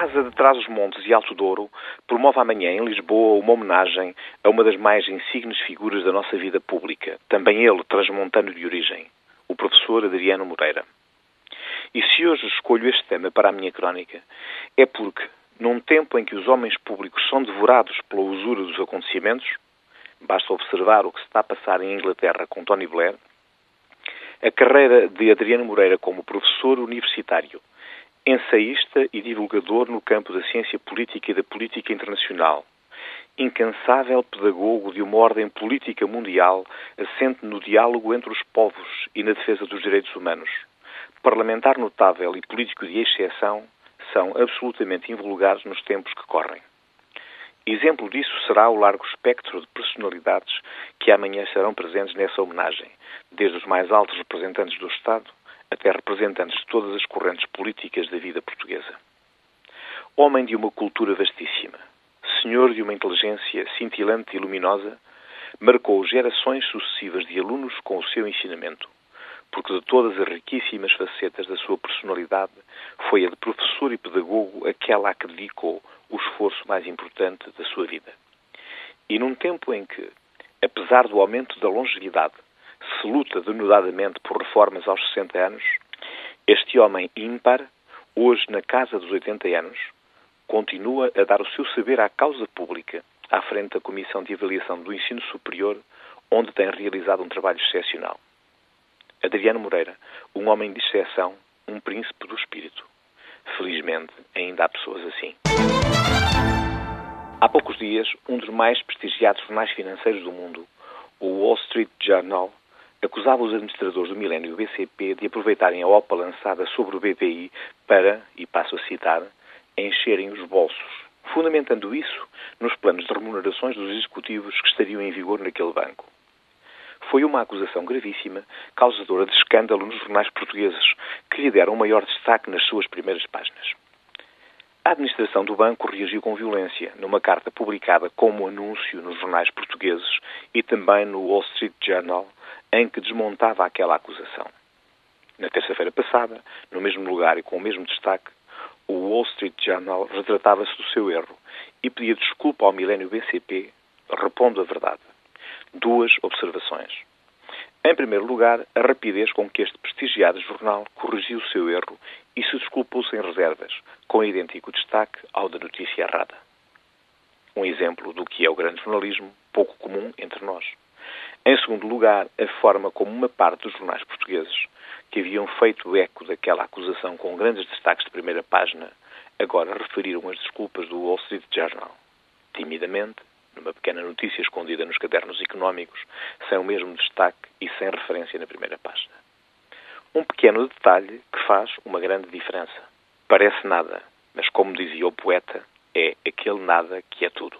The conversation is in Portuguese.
Casa de Trás-os-Montes e Alto Douro promove amanhã em Lisboa uma homenagem a uma das mais insignes figuras da nossa vida pública, também ele transmontano de origem, o professor Adriano Moreira. E se hoje escolho este tema para a minha crónica, é porque, num tempo em que os homens públicos são devorados pela usura dos acontecimentos, basta observar o que se está a passar em Inglaterra com Tony Blair, a carreira de Adriano Moreira como professor universitário, ensaísta e divulgador no campo da ciência política e da política internacional, incansável pedagogo de uma ordem política mundial assente no diálogo entre os povos e na defesa dos direitos humanos, parlamentar notável e político de exceção, são absolutamente invulgares nos tempos que correm. Exemplo disso será o largo espectro de personalidades que amanhã estarão presentes nessa homenagem, desde os mais altos representantes do Estado até representantes de todas as correntes políticas da vida portuguesa. Homem de uma cultura vastíssima, senhor de uma inteligência cintilante e luminosa, marcou gerações sucessivas de alunos com o seu ensinamento, porque de todas as riquíssimas facetas da sua personalidade, foi a de professor e pedagogo aquela a que dedicou o esforço mais importante da sua vida. E num tempo em que, apesar do aumento da longevidade, se luta denudadamente por reformas aos 60 anos, este homem ímpar, hoje na casa dos 80 anos, continua a dar o seu saber à causa pública, à frente da Comissão de Avaliação do Ensino Superior, onde tem realizado um trabalho excepcional. Adriano Moreira, um homem de exceção, um príncipe do espírito. Felizmente, ainda há pessoas assim. Há poucos dias, um dos mais prestigiados jornais financeiros do mundo, o Wall Street Journal, acusava os administradores do Milênio BCP de aproveitarem a OPA lançada sobre o BPI para, e passo a citar, encherem os bolsos, fundamentando isso nos planos de remunerações dos executivos que estariam em vigor naquele banco. Foi uma acusação gravíssima, causadora de escândalo nos jornais portugueses, que lhe deram maior destaque nas suas primeiras páginas. A administração do banco reagiu com violência numa carta publicada como anúncio nos jornais portugueses e também no Wall Street Journal, em que desmontava aquela acusação. Na terça-feira passada, no mesmo lugar e com o mesmo destaque, o Wall Street Journal retratava-se do seu erro e pedia desculpa ao milénio BCP, repondo a verdade. Duas observações. Em primeiro lugar, a rapidez com que este prestigiado jornal corrigiu o seu erro e se desculpou sem reservas, com idêntico destaque ao da notícia errada. Um exemplo do que é o grande jornalismo, pouco comum entre nós. Em segundo lugar, a forma como uma parte dos jornais portugueses, que haviam feito eco daquela acusação com grandes destaques de primeira página, agora referiram as desculpas do Wall Street Journal. Timidamente, numa pequena notícia escondida nos cadernos económicos, sem o mesmo destaque e sem referência na primeira página. Um pequeno detalhe que faz uma grande diferença. Parece nada, mas como dizia o poeta, é aquele nada que é tudo.